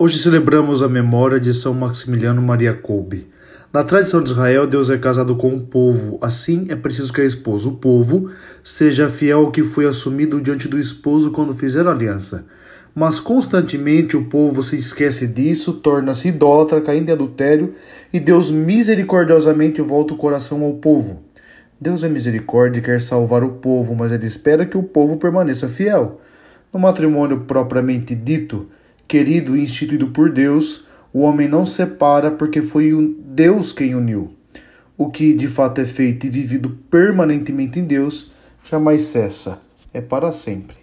Hoje celebramos a memória de São Maximiliano Maria Kolbe. Na tradição de Israel, Deus é casado com o povo. Assim, é preciso que a esposa, o povo, seja fiel ao que foi assumido diante do esposo quando fizeram aliança. Mas constantemente o povo se esquece disso, torna-se idólatra, caindo em adultério, e Deus misericordiosamente volta o coração ao povo. Deus é misericórdia e quer salvar o povo, mas ele espera que o povo permaneça fiel. No matrimônio propriamente dito, querido e instituído por Deus, o homem não separa porque foi Deus quem uniu. O que de fato é feito e vivido permanentemente em Deus jamais cessa, é para sempre.